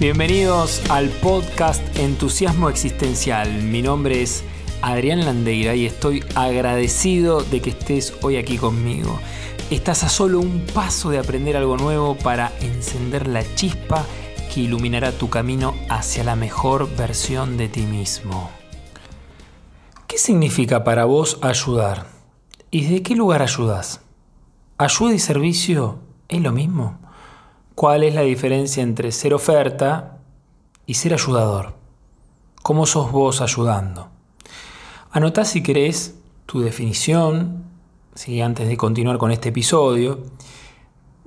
Bienvenidos al podcast Entusiasmo Existencial. Mi nombre es Adrián Landeira y estoy agradecido de que estés hoy aquí conmigo. Estás a solo un paso de aprender algo nuevo para encender la chispa que iluminará tu camino hacia la mejor versión de ti mismo. ¿Qué significa para vos ayudar? ¿Y de qué lugar ayudas? ¿Ayuda y servicio es lo mismo? ¿Cuál es la diferencia entre ser oferta y ser ayudador? ¿Cómo sos vos ayudando? Anotá si querés tu definición, ¿sí? antes de continuar con este episodio,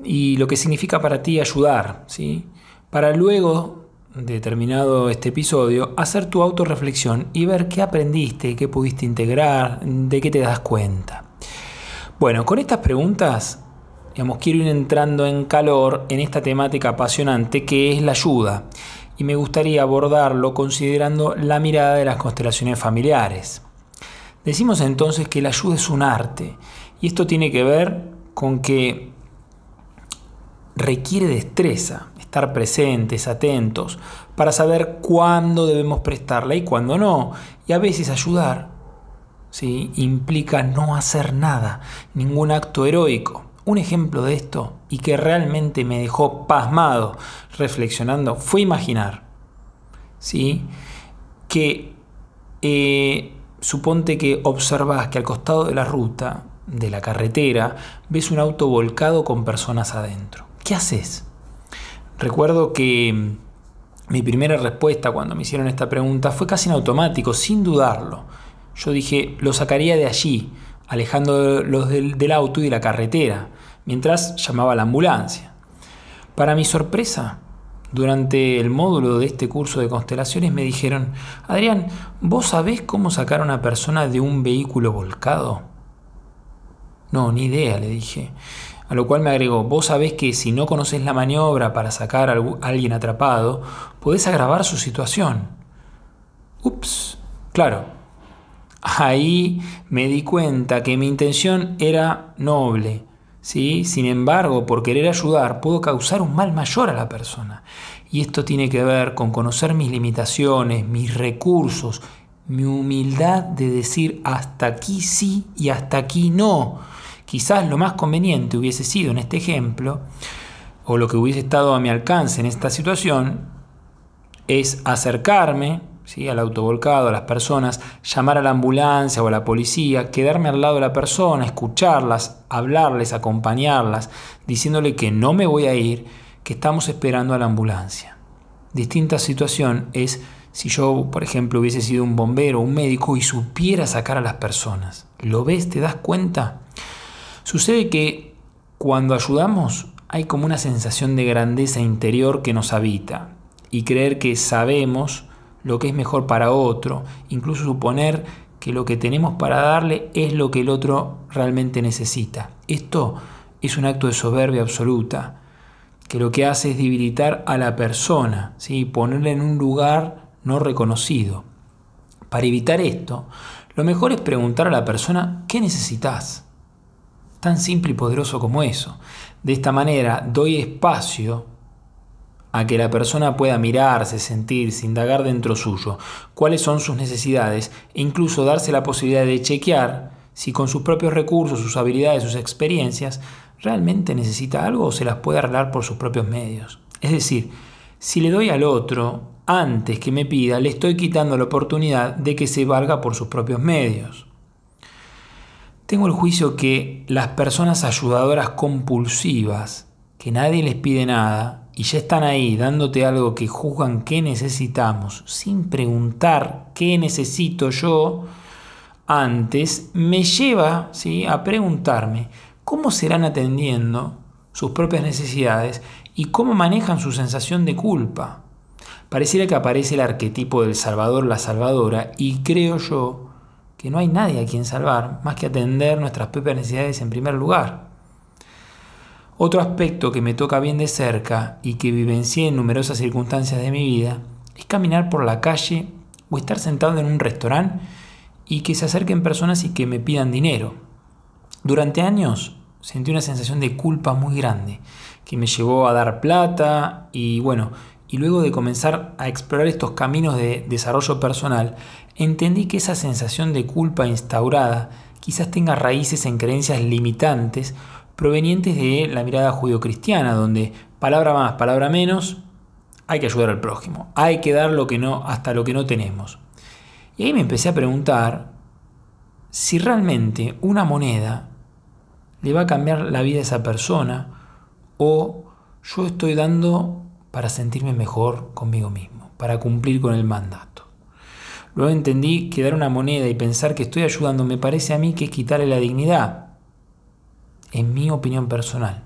y lo que significa para ti ayudar, ¿sí? para luego de terminado este episodio, hacer tu autorreflexión y ver qué aprendiste, qué pudiste integrar, de qué te das cuenta. Bueno, con estas preguntas digamos, quiero ir entrando en calor en esta temática apasionante que es la ayuda. Y me gustaría abordarlo considerando la mirada de las constelaciones familiares. Decimos entonces que la ayuda es un arte. Y esto tiene que ver con que requiere destreza, estar presentes, atentos, para saber cuándo debemos prestarla y cuándo no. Y a veces ayudar ¿sí? implica no hacer nada, ningún acto heroico. Un ejemplo de esto y que realmente me dejó pasmado reflexionando fue imaginar ¿sí? que eh, suponte que observas que al costado de la ruta, de la carretera, ves un auto volcado con personas adentro. ¿Qué haces? Recuerdo que mm, mi primera respuesta cuando me hicieron esta pregunta fue casi en automático, sin dudarlo. Yo dije, lo sacaría de allí, alejándolos del, del auto y de la carretera, mientras llamaba a la ambulancia. Para mi sorpresa, durante el módulo de este curso de constelaciones me dijeron, Adrián, ¿vos sabés cómo sacar a una persona de un vehículo volcado? No, ni idea, le dije. A lo cual me agregó, vos sabés que si no conoces la maniobra para sacar a alguien atrapado, podés agravar su situación. Ups, claro, ahí me di cuenta que mi intención era noble. ¿sí? Sin embargo, por querer ayudar, puedo causar un mal mayor a la persona. Y esto tiene que ver con conocer mis limitaciones, mis recursos, mi humildad de decir hasta aquí sí y hasta aquí no. Quizás lo más conveniente hubiese sido en este ejemplo, o lo que hubiese estado a mi alcance en esta situación, es acercarme, al auto volcado, a las personas, llamar a la ambulancia o a la policía, quedarme al lado de la persona, escucharlas, hablarles, acompañarlas, diciéndole que no me voy a ir, que estamos esperando a la ambulancia. Distinta situación es si yo, por ejemplo, hubiese sido un bombero un médico y supiera sacar a las personas. ¿Lo ves? ¿Te das cuenta? Sucede que cuando ayudamos hay como una sensación de grandeza interior que nos habita y creer que sabemos lo que es mejor para otro, incluso suponer que lo que tenemos para darle es lo que el otro realmente necesita. Esto es un acto de soberbia absoluta, que lo que hace es debilitar a la persona, ¿sí? ponerla en un lugar no reconocido. Para evitar esto, lo mejor es preguntar a la persona qué necesitas. Tan simple y poderoso como eso. De esta manera doy espacio a que la persona pueda mirarse, sentirse, indagar dentro suyo cuáles son sus necesidades e incluso darse la posibilidad de chequear si con sus propios recursos, sus habilidades, sus experiencias, realmente necesita algo o se las puede arreglar por sus propios medios. Es decir, si le doy al otro antes que me pida, le estoy quitando la oportunidad de que se valga por sus propios medios. Tengo el juicio que las personas ayudadoras compulsivas, que nadie les pide nada, y ya están ahí dándote algo que juzgan que necesitamos, sin preguntar qué necesito yo antes, me lleva ¿sí? a preguntarme cómo serán atendiendo sus propias necesidades y cómo manejan su sensación de culpa. Pareciera que aparece el arquetipo del salvador, la salvadora, y creo yo que no hay nadie a quien salvar más que atender nuestras propias necesidades en primer lugar. Otro aspecto que me toca bien de cerca y que vivencié en numerosas circunstancias de mi vida es caminar por la calle o estar sentado en un restaurante y que se acerquen personas y que me pidan dinero. Durante años sentí una sensación de culpa muy grande que me llevó a dar plata y bueno, y luego de comenzar a explorar estos caminos de desarrollo personal, entendí que esa sensación de culpa instaurada quizás tenga raíces en creencias limitantes provenientes de la mirada judio-cristiana, donde palabra más, palabra menos, hay que ayudar al prójimo, hay que dar lo que no, hasta lo que no tenemos. Y ahí me empecé a preguntar si realmente una moneda le va a cambiar la vida a esa persona o yo estoy dando para sentirme mejor conmigo mismo, para cumplir con el mandato. Luego entendí que dar una moneda y pensar que estoy ayudando me parece a mí que es quitarle la dignidad, en mi opinión personal.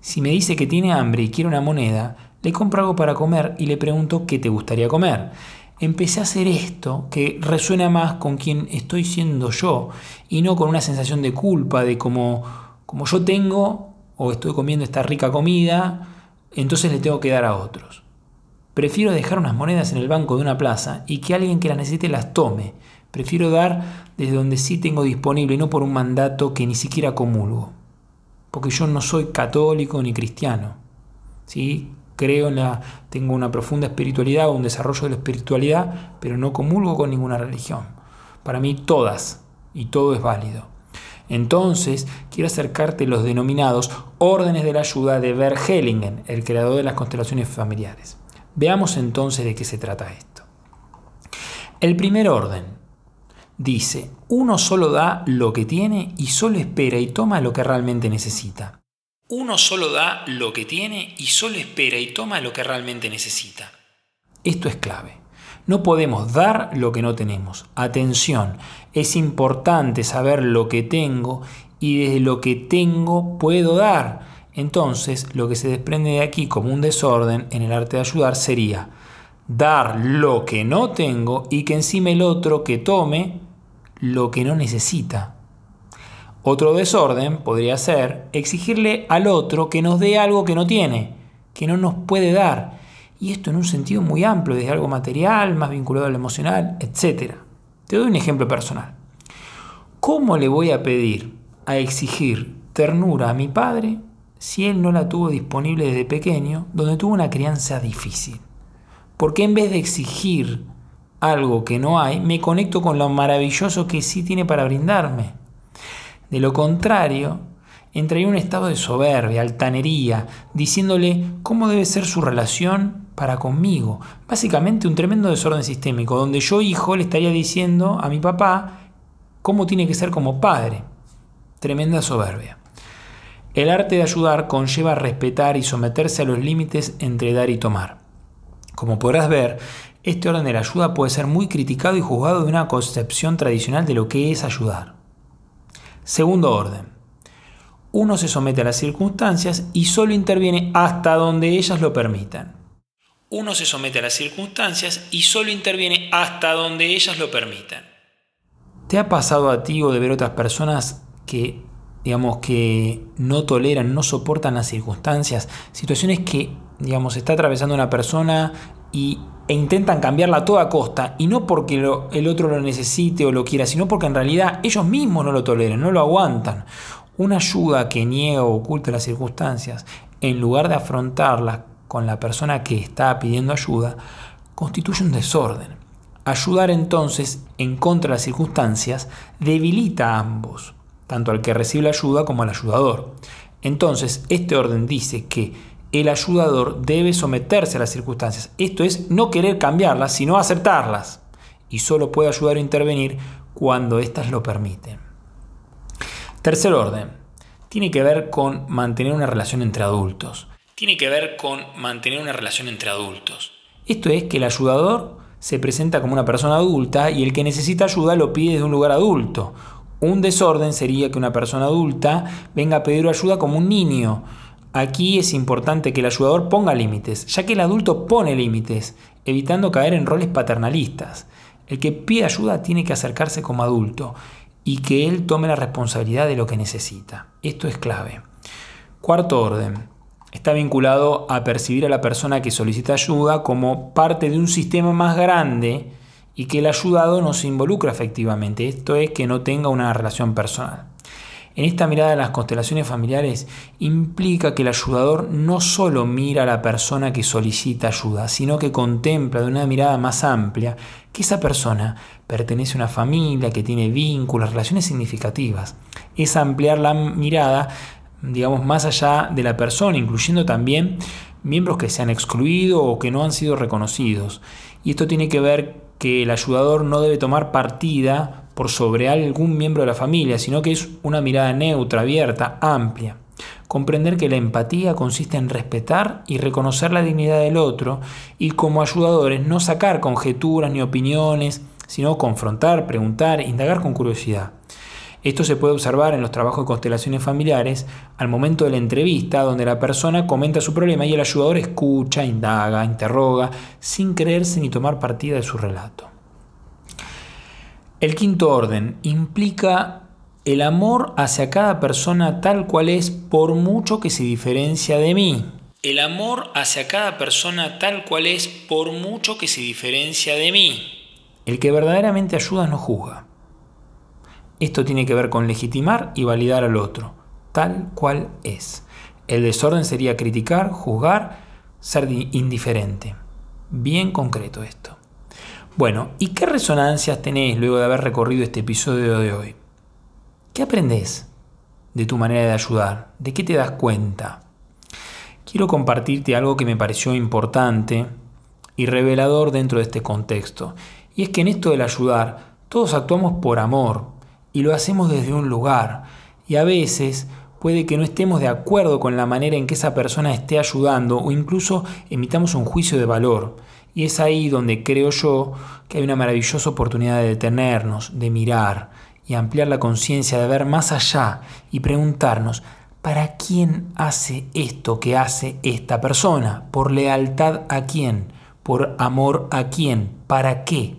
Si me dice que tiene hambre y quiere una moneda, le compro algo para comer y le pregunto qué te gustaría comer. Empecé a hacer esto que resuena más con quien estoy siendo yo y no con una sensación de culpa de como, como yo tengo o estoy comiendo esta rica comida, entonces le tengo que dar a otros. Prefiero dejar unas monedas en el banco de una plaza y que alguien que las necesite las tome. Prefiero dar desde donde sí tengo disponible y no por un mandato que ni siquiera comulgo. Porque yo no soy católico ni cristiano. ¿sí? Creo en la. tengo una profunda espiritualidad o un desarrollo de la espiritualidad, pero no comulgo con ninguna religión. Para mí todas y todo es válido. Entonces, quiero acercarte los denominados órdenes de la ayuda de Bert Hellingen, el creador de las constelaciones familiares. Veamos entonces de qué se trata esto. El primer orden dice, uno solo da lo que tiene y solo espera y toma lo que realmente necesita. Uno solo da lo que tiene y solo espera y toma lo que realmente necesita. Esto es clave. No podemos dar lo que no tenemos. Atención, es importante saber lo que tengo y desde lo que tengo puedo dar. Entonces, lo que se desprende de aquí como un desorden en el arte de ayudar sería dar lo que no tengo y que encima el otro que tome lo que no necesita. Otro desorden podría ser exigirle al otro que nos dé algo que no tiene, que no nos puede dar. Y esto en un sentido muy amplio, desde algo material, más vinculado al emocional, etc. Te doy un ejemplo personal. ¿Cómo le voy a pedir a exigir ternura a mi padre si él no la tuvo disponible desde pequeño, donde tuvo una crianza difícil? Porque en vez de exigir algo que no hay, me conecto con lo maravilloso que sí tiene para brindarme. De lo contrario, entraría en un estado de soberbia, altanería, diciéndole cómo debe ser su relación para conmigo. Básicamente un tremendo desorden sistémico, donde yo, hijo, le estaría diciendo a mi papá cómo tiene que ser como padre. Tremenda soberbia. El arte de ayudar conlleva respetar y someterse a los límites entre dar y tomar. Como podrás ver, este orden de la ayuda puede ser muy criticado y juzgado de una concepción tradicional de lo que es ayudar. Segundo orden. Uno se somete a las circunstancias y solo interviene hasta donde ellas lo permitan uno se somete a las circunstancias y solo interviene hasta donde ellas lo permitan. ¿Te ha pasado a ti o de ver otras personas que, digamos, que no toleran, no soportan las circunstancias? Situaciones que, digamos, está atravesando una persona y, e intentan cambiarla a toda costa, y no porque el otro lo necesite o lo quiera, sino porque en realidad ellos mismos no lo toleran, no lo aguantan. Una ayuda que niega o oculta las circunstancias, en lugar de afrontarlas con la persona que está pidiendo ayuda, constituye un desorden. Ayudar entonces en contra de las circunstancias debilita a ambos, tanto al que recibe la ayuda como al ayudador. Entonces, este orden dice que el ayudador debe someterse a las circunstancias. Esto es no querer cambiarlas, sino aceptarlas. Y solo puede ayudar a intervenir cuando éstas lo permiten. Tercer orden. Tiene que ver con mantener una relación entre adultos tiene que ver con mantener una relación entre adultos. Esto es que el ayudador se presenta como una persona adulta y el que necesita ayuda lo pide desde un lugar adulto. Un desorden sería que una persona adulta venga a pedir ayuda como un niño. Aquí es importante que el ayudador ponga límites, ya que el adulto pone límites, evitando caer en roles paternalistas. El que pide ayuda tiene que acercarse como adulto y que él tome la responsabilidad de lo que necesita. Esto es clave. Cuarto orden está vinculado a percibir a la persona que solicita ayuda como parte de un sistema más grande y que el ayudado no se involucra efectivamente. Esto es que no tenga una relación personal. En esta mirada de las constelaciones familiares implica que el ayudador no solo mira a la persona que solicita ayuda, sino que contempla de una mirada más amplia que esa persona pertenece a una familia, que tiene vínculos, relaciones significativas. Es ampliar la mirada, digamos, más allá de la persona, incluyendo también miembros que se han excluido o que no han sido reconocidos. Y esto tiene que ver que el ayudador no debe tomar partida por sobre algún miembro de la familia, sino que es una mirada neutra, abierta, amplia. Comprender que la empatía consiste en respetar y reconocer la dignidad del otro y como ayudadores no sacar conjeturas ni opiniones, sino confrontar, preguntar, indagar con curiosidad. Esto se puede observar en los trabajos de constelaciones familiares al momento de la entrevista, donde la persona comenta su problema y el ayudador escucha, indaga, interroga, sin creerse ni tomar partida de su relato. El quinto orden implica el amor hacia cada persona tal cual es por mucho que se diferencia de mí. El amor hacia cada persona tal cual es por mucho que se diferencia de mí. El que verdaderamente ayuda no juzga. Esto tiene que ver con legitimar y validar al otro, tal cual es. El desorden sería criticar, juzgar, ser indiferente. Bien concreto esto. Bueno, ¿y qué resonancias tenés luego de haber recorrido este episodio de hoy? ¿Qué aprendes de tu manera de ayudar? ¿De qué te das cuenta? Quiero compartirte algo que me pareció importante y revelador dentro de este contexto. Y es que en esto del ayudar, todos actuamos por amor y lo hacemos desde un lugar. Y a veces puede que no estemos de acuerdo con la manera en que esa persona esté ayudando o incluso emitamos un juicio de valor. Y es ahí donde creo yo que hay una maravillosa oportunidad de detenernos, de mirar y ampliar la conciencia, de ver más allá y preguntarnos, ¿para quién hace esto que hace esta persona? ¿Por lealtad a quién? ¿Por amor a quién? ¿Para qué?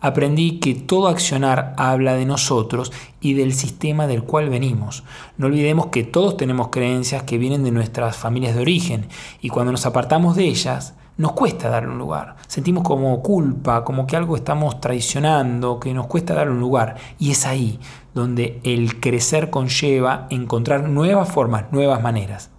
Aprendí que todo accionar habla de nosotros y del sistema del cual venimos. No olvidemos que todos tenemos creencias que vienen de nuestras familias de origen y cuando nos apartamos de ellas, nos cuesta darle un lugar. Sentimos como culpa, como que algo estamos traicionando, que nos cuesta darle un lugar. Y es ahí donde el crecer conlleva encontrar nuevas formas, nuevas maneras.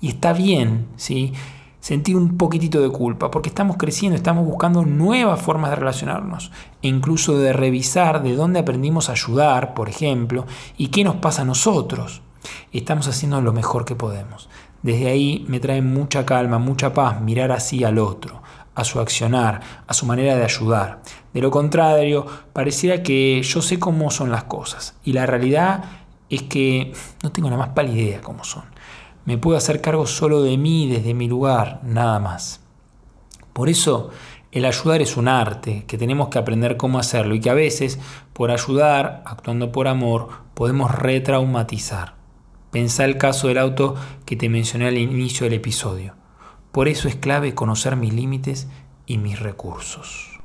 Y está bien, ¿sí? Sentir un poquitito de culpa, porque estamos creciendo, estamos buscando nuevas formas de relacionarnos, e incluso de revisar de dónde aprendimos a ayudar, por ejemplo, y qué nos pasa a nosotros. Estamos haciendo lo mejor que podemos. Desde ahí me trae mucha calma, mucha paz mirar así al otro, a su accionar, a su manera de ayudar. De lo contrario, pareciera que yo sé cómo son las cosas y la realidad es que no tengo la más pálida idea cómo son. Me puedo hacer cargo solo de mí, desde mi lugar, nada más. Por eso, el ayudar es un arte, que tenemos que aprender cómo hacerlo y que a veces, por ayudar, actuando por amor, podemos retraumatizar. Pensá el caso del auto que te mencioné al inicio del episodio. Por eso es clave conocer mis límites y mis recursos.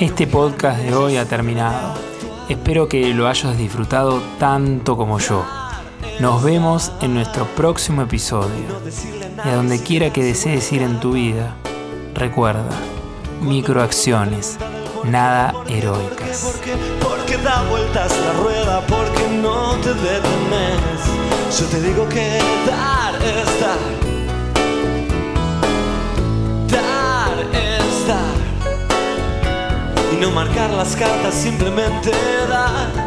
Este podcast de hoy ha terminado. Espero que lo hayas disfrutado tanto como yo. Nos vemos en nuestro próximo episodio. Y a donde quiera que desees ir en tu vida, recuerda, microacciones nada heroicas. Porque, porque da vueltas la rueda, porque no te detenes. Yo te digo que dar es dar. Dar es dar. Y no marcar las cartas, simplemente dar.